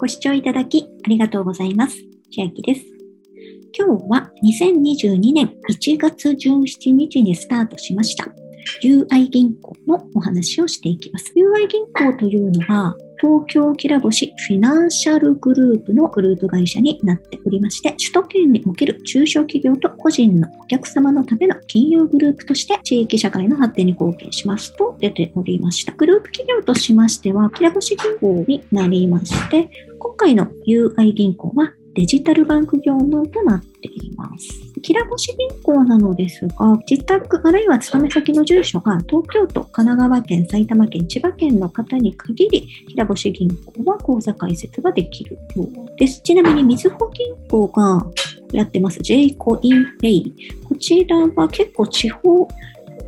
ご視聴いただきありがとうございます。千秋です。今日は2022年1月17日にスタートしました UI 銀行のお話をしていきます。UI 銀行というのは東京きらぼしフィナンシャルグループのグループ会社になっておりまして、首都圏における中小企業と個人のお客様のための金融グループとして地域社会の発展に貢献しますと出ておりました。グループ企業としましては、きらぼし銀行になりまして、今回の UI 銀行はデジタルバンク業務となっています。きらぼし銀行なのですが、自宅あるいは勤め先の住所が東京都、神奈川県、埼玉県、千葉県の方に限り、きらぼし銀行は口座開設ができるようです。ちなみに、みずほ銀行がやってます J コインペイ。こちらは結構地方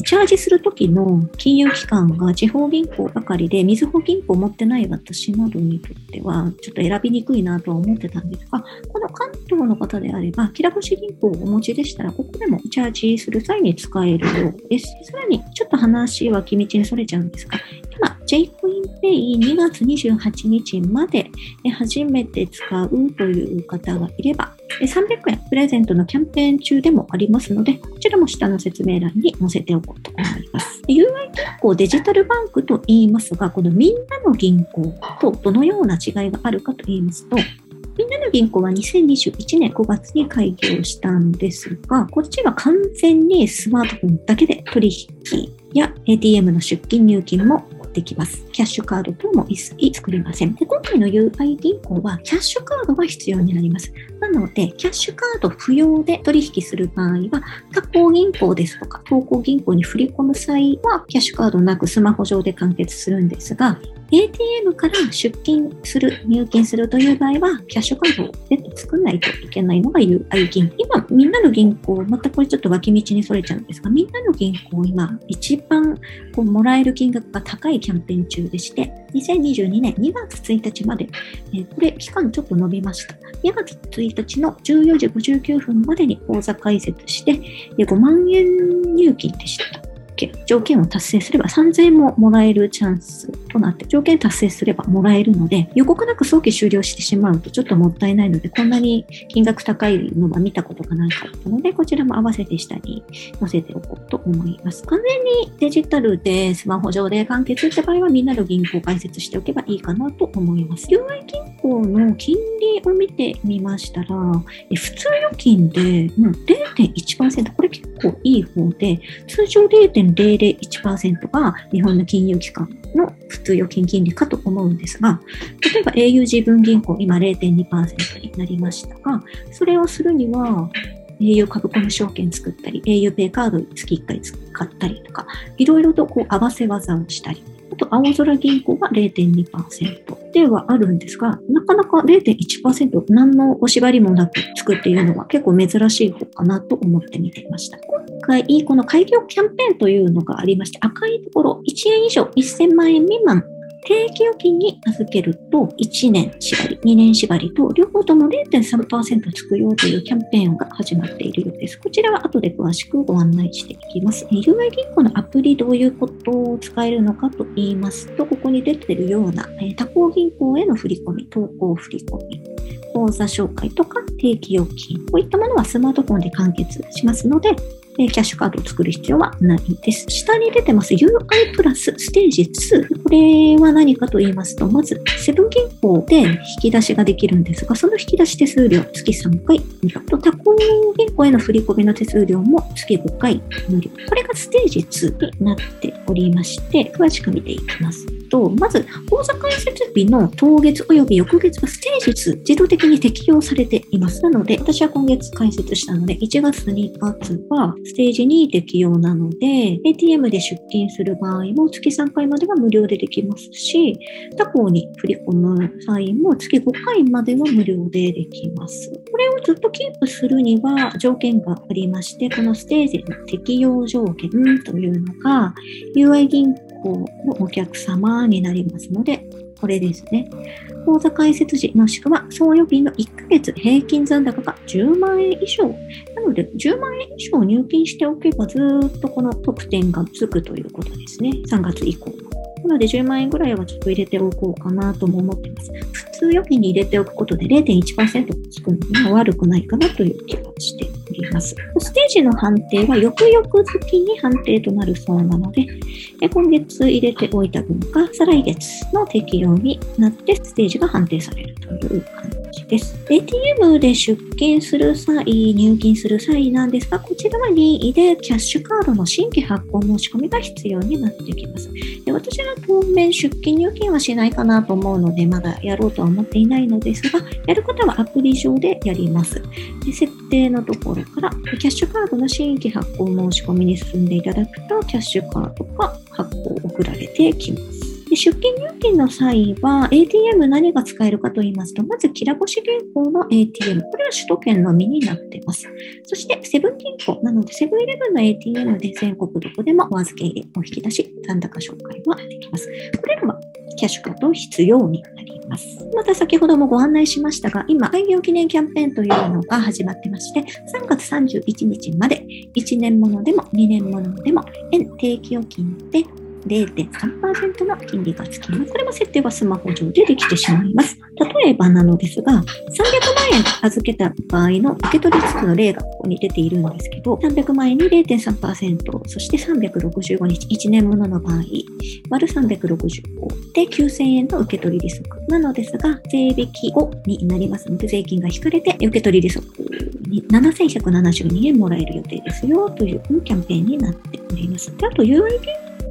チャージするときの金融機関が地方銀行ばかりで、みずほ銀行持ってない私などにとっては、ちょっと選びにくいなとは思ってたんですが、この関東の方であれば、きらぼし銀行をお持ちでしたら、ここでもチャージする際に使えるようです。さらに、ちょっと話は機道にそれちゃうんですが、今、j コインペイ2月28日まで初めて使うという方がいれば、300円プレゼントのキャンペーン中でもありますので、こちらも下の説明欄に載せておこうと思います。UI 銀行デジタルバンクと言いますが、このみんなの銀行とどのような違いがあるかと言いますと、みんなの銀行は2021年5月に開業したんですが、こっちは完全にスマートフォンだけで取引や ATM の出金入金もできます。キャッシュカード等も一切作りません。で今回の UI 銀行はキャッシュカードが必要になります。なので、キャッシュカード不要で取引する場合は、他行銀行ですとか、投行銀行に振り込む際は、キャッシュカードなくスマホ上で完結するんですが、ATM から出金する、入金するという場合は、キャッシュカードを別途作らないといけないのが UI 銀行。今、みんなの銀行、またこれちょっと脇道にそれちゃうんですが、みんなの銀行、今、一番こうもらえる金額が高いキャンペーン中でして、2022年2月1日まで、えー、これ、期間ちょっと伸びました。2月1日の14時59分までに口座開設して、5万円入金でした。条件を達成すれば3000円ももらえるチャンスとなって、条件達成すればもらえるので、予告なく早期終了してしまうとちょっともったいないので、こんなに金額高いのは見たことがなかったので、こちらも合わせて下に載せておこうと思います。完全にデジタルでスマホ上で完結って場合はみんなの銀行を開設しておけばいいかなと思います。UI 銀行の金利を見てみましたら、普通預金で、う、0.1%、これ結構いい方で、通常0.001%が日本の金融機関の普通預金金利かと思うんですが、例えば au 自分銀行、今0.2%になりましたが、それをするには、au 株込み証券作ったり、auPay カード月1回使ったりとか、いろいろとこう合わせ技をしたり、あと、青空銀行が0.2%ではあるんですが、なかなか0.1%何のお縛りもなくつくっていうのは結構珍しい方かなと思って見ていました。今回、この開業キャンペーンというのがありまして、赤いところ1円以上1000万円未満定期預金に預けると1年縛り、2年縛りと両方とも0.3%つくよというキャンペーンが始まっているようです。こちらは後で詳しくご案内していきます。UI 銀行のアプリどういうことを使えるのかと言いますと、ここに出ているような他行銀行への振り込み、投稿振り込み、口座紹介とか定期預金、こういったものはスマートフォンで完結しますので、えキャッシュカードを作る必要はないです。下に出てます UI プラスステージ2。これは何かと言いますと、まず、セブン銀行で引き出しができるんですが、その引き出し手数料月3回無料と、他行銀行への振り込みの手数料も月5回無料。これがステージ2になっておりまして、詳しく見ていきます。と、まず、口座開設日の当月及び翌月はステージ2自動的に適用されています。なので、私は今月開設したので、1月2月はステージ2適用なので、ATM で出金する場合も月3回までは無料でできますし、他行に振り込む際も月5回までは無料でできます。これをずっとキープするには条件がありまして、このステージの適用条件というのが、UI 銀校のお客様になりますので、これですね。口座開設時もしくは総預金の1ヶ月平均残高が10万円以上。なので、10万円以上入金しておけばずっとこの特典がつくということですね。3月以降なので10万円ぐらいはちょっと入れておこうかなとも思ってます。普通預金に入れておくことで0.1%つくのは悪くないかなという気がしております。ステージの判定は翌々月に判定となるそうなので、今月入れておいた分が再来月の適用になってステージが判定されるという感じです。ATM で出金する際、入金する際なんですが、こちらは任意でキャッシュカードの新規発行申し込みが必要になってきます。で私は当面出金入金はしないかなと思うので、まだやろうとは思っていないのですが、やる方はアプリ上でやります。で設定のところから、キャッシュカードの新規発行申し込みに進んでいただくと、キャッシュカードが発行送られてきます。で出金入金の際は ATM 何が使えるかと言いますと、まず、きらぼし銀行の ATM。これは首都圏のみになっています。そして、セブン銀行なので、セブンイレブンの ATM で全国どこでもお預け入れ、お引き出し、残高紹介はできます。これらはキャッシュカード必要になります。また先ほどもご案内しましたが、今、開業記念キャンペーンというのが始まってまして、3月31日まで1年ものでも2年ものでも、円定期預金で0.3%の金利がつきます。これも設定はスマホ上でできてしまいます。例えばなのですが、300万円預けた場合の受け取り付くの例がここに出ているんですけど、300万円に0.3%、そして365日、1年ものの場合、割る365で9000円の受け取り利息なのですが、税引き後になりますので、税金が引かれて受け取り利息に7172円もらえる予定ですよというキャンペーンになっております。であと、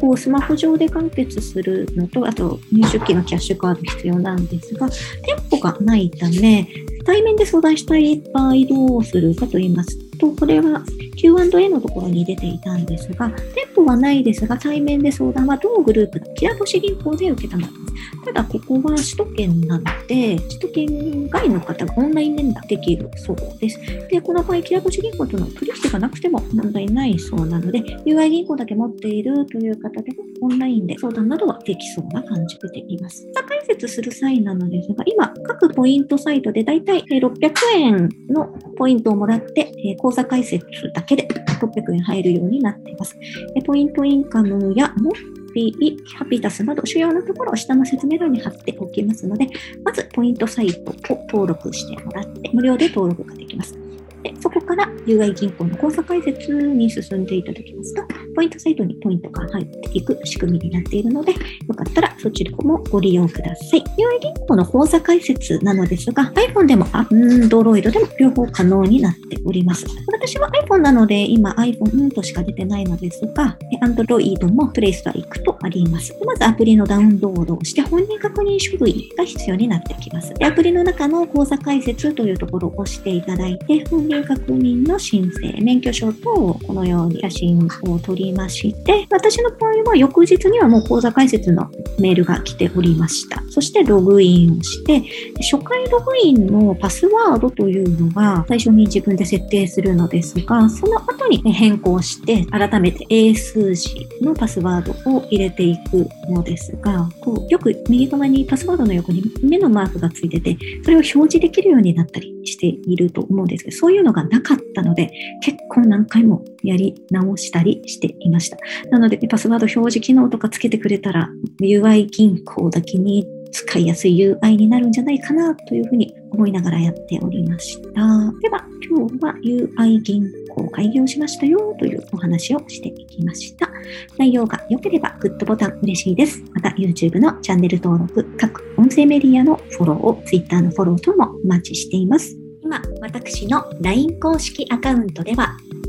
こうスマホ上で完結するのと、あと入出金のキャッシュカード必要なんですが、店舗がないため、対面で相談したい場合どうするかと言います。と、これは Q&A のところに出ていたんですが、店舗はないですが、対面で相談は同グループのキラ星銀行で受けたまります。ただ、ここは首都圏なので、首都圏外の方がオンライン連絡できるそうです。で、この場合、キラ星銀行との取引がなくても問題ないそうなので、UI 銀行だけ持っているという方でも、オンラインで相談などはできそうな感じでいます。解説する際なのですが、今、各ポイントサイトでだいたい600円のポイントをもらって、口座開設だけで600円入るようになっています。ポイントインカムやモッピー、ハピタスなど主要なところを下の説明欄に貼っておきますので、まずポイントサイトを登録してもらって、無料で登録ができます。でそこから UI 銀行の口座開設に進んでいただきますと、ポイントサイトにポイントが入っていく仕組みになっているので、よかったらそちらもご利用ください。UI 銀行の口座開設なのですが、iPhone でも Android でも両方可能になっております。私は iPhone なので、今 iPhone としか出てないのですが、Android も Play Store 行くとあります。まずアプリのダウンロードをして本人確認書類が必要になってきます。でアプリの中の口座開設というところを押していただいて、本人確認の申請、免許証等をこのように写真を撮りまして、私の場合は翌日にはもう口座開設のメールが来ておりました。そしてログインをして、初回ログインのパスワードというのが最初に自分で設定するのですが、その後に変更して、改めて英数字のパスワードを入れていくのですが、こうよく右側にパスワードの横に目のマークがついてて、それを表示できるようになったりしていると思うんですけど、そういうのがなかったので、結構何回もやり直したりしていました。なので、パスワード表示機能とかつけてくれたら、UI 銀行だけに使いやすい UI になるんじゃないかなというふうに思いながらやっておりました。では、今日は UI 銀行開業しましたよというお話をしていきました。内容が良ければグッドボタン嬉しいです。また YouTube のチャンネル登録、各音声メディアのフォローを Twitter のフォローともお待ちしています。今、私の LINE 公式アカウントでは